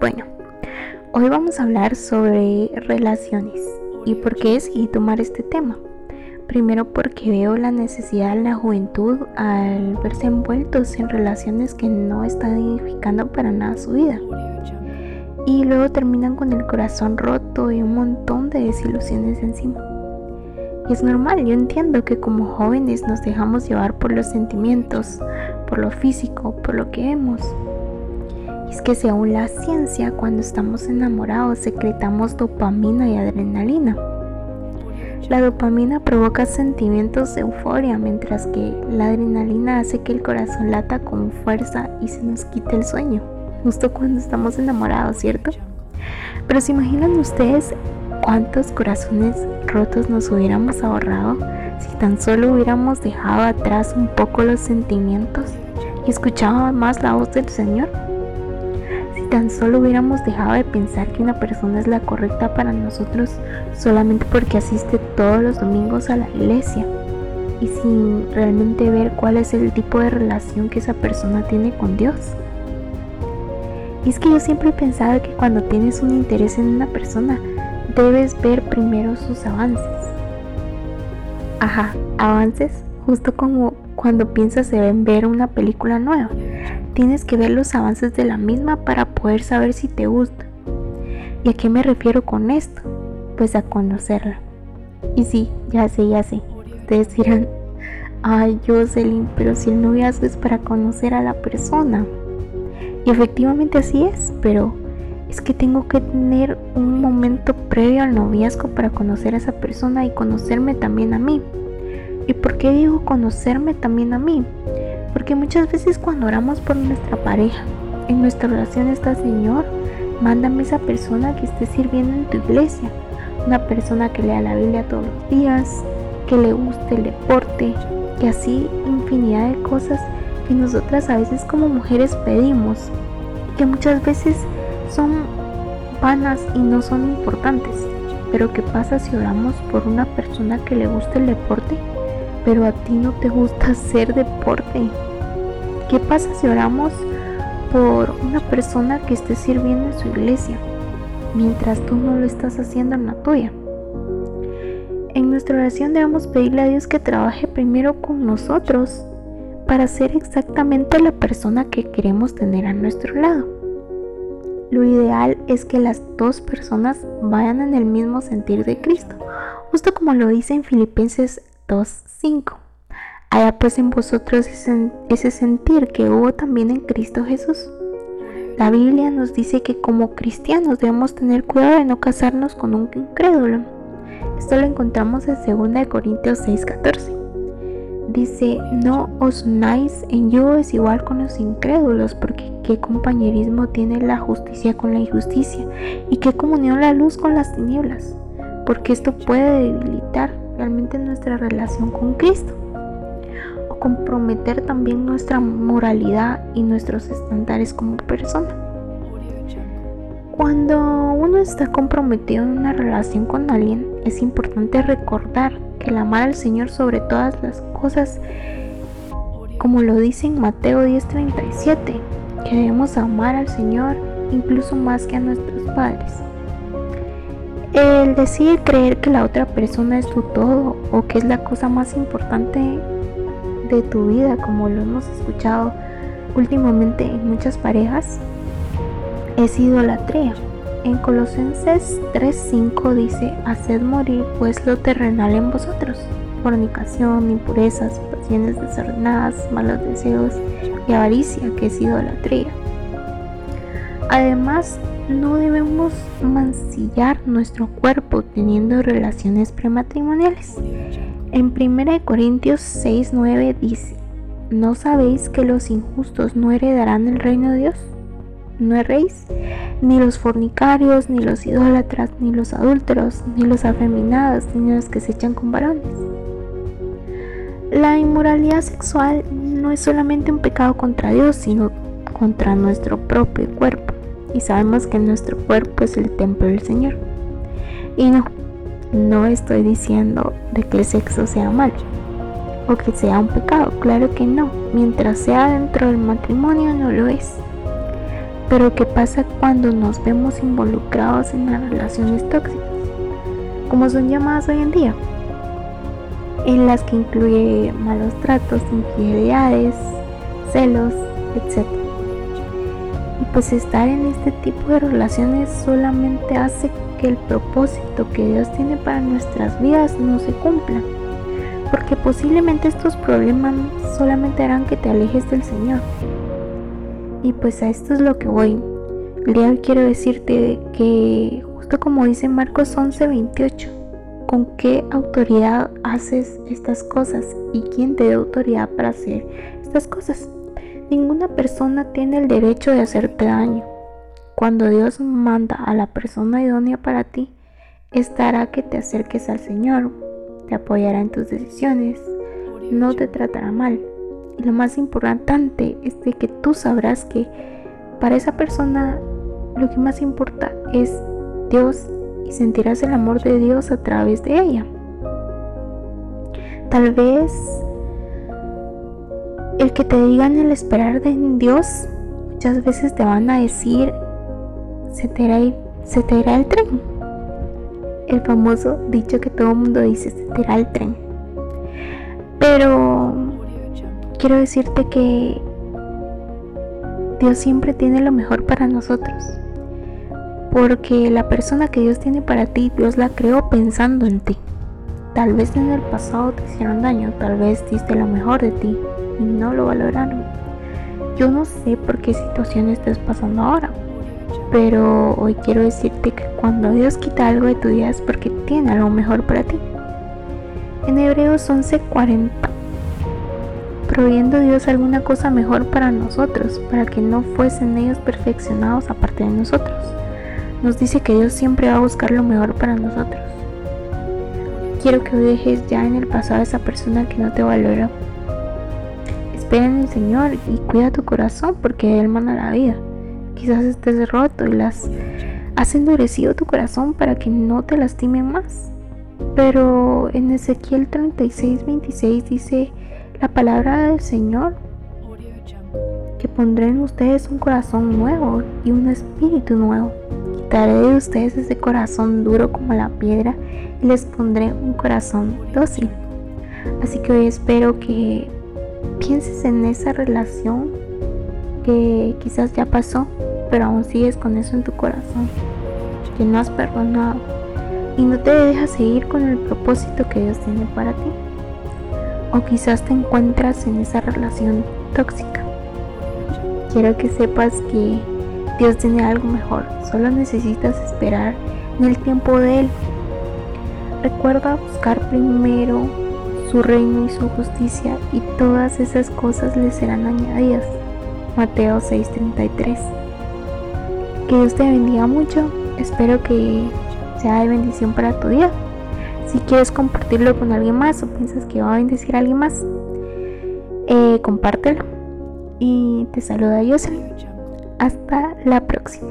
bueno, hoy vamos a hablar sobre relaciones y por qué decidí tomar este tema. Primero porque veo la necesidad de la juventud al verse envueltos en relaciones que no están edificando para nada su vida. Y luego terminan con el corazón roto y un montón de desilusiones encima. Y es normal, yo entiendo que como jóvenes nos dejamos llevar por los sentimientos, por lo físico, por lo que vemos. Es que según la ciencia, cuando estamos enamorados secretamos dopamina y adrenalina. La dopamina provoca sentimientos de euforia, mientras que la adrenalina hace que el corazón lata con fuerza y se nos quite el sueño, justo cuando estamos enamorados, ¿cierto? Pero se imaginan ustedes cuántos corazones rotos nos hubiéramos ahorrado si tan solo hubiéramos dejado atrás un poco los sentimientos y escuchado más la voz del Señor. Tan solo hubiéramos dejado de pensar que una persona es la correcta para nosotros solamente porque asiste todos los domingos a la iglesia y sin realmente ver cuál es el tipo de relación que esa persona tiene con Dios. Y es que yo siempre he pensado que cuando tienes un interés en una persona, debes ver primero sus avances. Ajá, avances, justo como cuando piensas en ver una película nueva. Tienes que ver los avances de la misma para poder saber si te gusta. ¿Y a qué me refiero con esto? Pues a conocerla. Y sí, ya sé, ya sé. Ustedes dirán, ay Jocelyn, pero si el noviazgo es para conocer a la persona. Y efectivamente así es, pero es que tengo que tener un momento previo al noviazgo para conocer a esa persona y conocerme también a mí. ¿Y por qué digo conocerme también a mí? Porque muchas veces cuando oramos por nuestra pareja, en nuestra oración está Señor, mándame esa persona que esté sirviendo en tu iglesia, una persona que lea la Biblia todos los días, que le guste el deporte, que así infinidad de cosas que nosotras a veces como mujeres pedimos, que muchas veces son vanas y no son importantes. Pero ¿qué pasa si oramos por una persona que le gusta el deporte, pero a ti no te gusta hacer deporte? ¿Qué pasa si oramos por una persona que esté sirviendo en su iglesia, mientras tú no lo estás haciendo en la tuya? En nuestra oración debemos pedirle a Dios que trabaje primero con nosotros para ser exactamente la persona que queremos tener a nuestro lado. Lo ideal es que las dos personas vayan en el mismo sentir de Cristo, justo como lo dice en Filipenses 2.5. Haya pues en vosotros ese sentir que hubo también en Cristo Jesús. La Biblia nos dice que como cristianos debemos tener cuidado de no casarnos con un incrédulo. Esto lo encontramos en 2 Corintios 6:14 dice, no os unáis en yugo igual con los incrédulos, porque qué compañerismo tiene la justicia con la injusticia, y qué comunión la luz con las tinieblas, porque esto puede debilitar realmente nuestra relación con Cristo, o comprometer también nuestra moralidad y nuestros estándares como persona. Cuando uno está comprometido en una relación con alguien, es importante recordar el amar al Señor sobre todas las cosas, como lo dice en Mateo 10:37, que debemos amar al Señor incluso más que a nuestros padres. El decir creer que la otra persona es tu todo o que es la cosa más importante de tu vida, como lo hemos escuchado últimamente en muchas parejas, es idolatría. En Colosenses 3:5 dice, haced morir pues lo terrenal en vosotros, fornicación, impurezas, pasiones desordenadas, malos deseos y avaricia, que es idolatría. Además, no debemos mancillar nuestro cuerpo teniendo relaciones prematrimoniales. En 1 Corintios 6:9 dice, ¿no sabéis que los injustos no heredarán el reino de Dios? no erréis, ni los fornicarios, ni los idólatras, ni los adúlteros, ni los afeminados, ni los que se echan con varones. La inmoralidad sexual no es solamente un pecado contra Dios, sino contra nuestro propio cuerpo. Y sabemos que nuestro cuerpo es el templo del Señor. Y no, no estoy diciendo de que el sexo sea malo o que sea un pecado, claro que no. Mientras sea dentro del matrimonio no lo es Pero ¿qué pasa cuando nos vemos involucrados en las relaciones tóxicas? Como son llamadas hoy en día, en las que incluye malos tratos, infidelidades, celos, etc. Pues estar en este tipo de relaciones solamente hace que el propósito que Dios tiene para nuestras vidas no se cumpla. Porque posiblemente estos problemas solamente harán que te alejes del Señor. Y pues a esto es lo que voy. Hoy quiero decirte que justo como dice Marcos 11:28, ¿con qué autoridad haces estas cosas? ¿Y quién te da autoridad para hacer estas cosas? Ninguna persona tiene el derecho de hacerte daño. Cuando Dios manda a la persona idónea para ti, estará que te acerques al Señor, te apoyará en tus decisiones, no te tratará mal y lo más importante es de que tú sabrás que para esa persona lo que más importa es Dios y sentirás el amor de Dios a través de ella. Tal vez el que te digan el esperar de Dios, muchas veces te van a decir, se te irá, el tren. El famoso dicho que todo el mundo dice, se te irá el tren. Pero quiero decirte que Dios siempre tiene lo mejor para nosotros. Porque la persona que Dios tiene para ti, Dios la creó pensando en ti. Tal vez en el pasado te hicieron daño, tal vez diste lo mejor de ti y no lo valoraron. Yo no sé por qué situación estás pasando ahora, pero hoy quiero decirte que cuando Dios quita algo de tu vida es porque tiene algo mejor para ti. En Hebreos 11:40 proveyendo Dios alguna cosa mejor para nosotros, para que no fuesen ellos perfeccionados aparte de nosotros. Nos dice que Dios siempre va a buscar lo mejor para nosotros. Quiero que dejes ya en el pasado a esa persona que no te valora. Espera en el Señor y cuida tu corazón porque Él manda la vida. Quizás estés roto y las has endurecido tu corazón para que no te lastime más. Pero en Ezequiel 36, 26 dice, la palabra del Señor, que pondré en ustedes un corazón nuevo y un espíritu nuevo. Quitaré de ustedes ese corazón duro como la piedra y les pondré un corazón dócil. Así que hoy espero que pienses en esa relación que quizás ya pasó, pero aún sigues con eso en tu corazón, que no has perdonado y no te dejas seguir con el propósito que Dios tiene para ti o quizás te encuentras en esa relación tóxica. Quiero que sepas que Dios tiene algo mejor, solo necesitas esperar en el tiempo de Él. Recuerda buscar primero su reino y su justicia y todas esas cosas le serán añadidas. Mateo 6:33. Que Dios te bendiga mucho, espero que sea de bendición para tu día. Si quieres compartirlo con alguien más o piensas que va a bendecir a alguien más, eh, compártelo. Y te saluda Jocelyn. Hasta la próxima.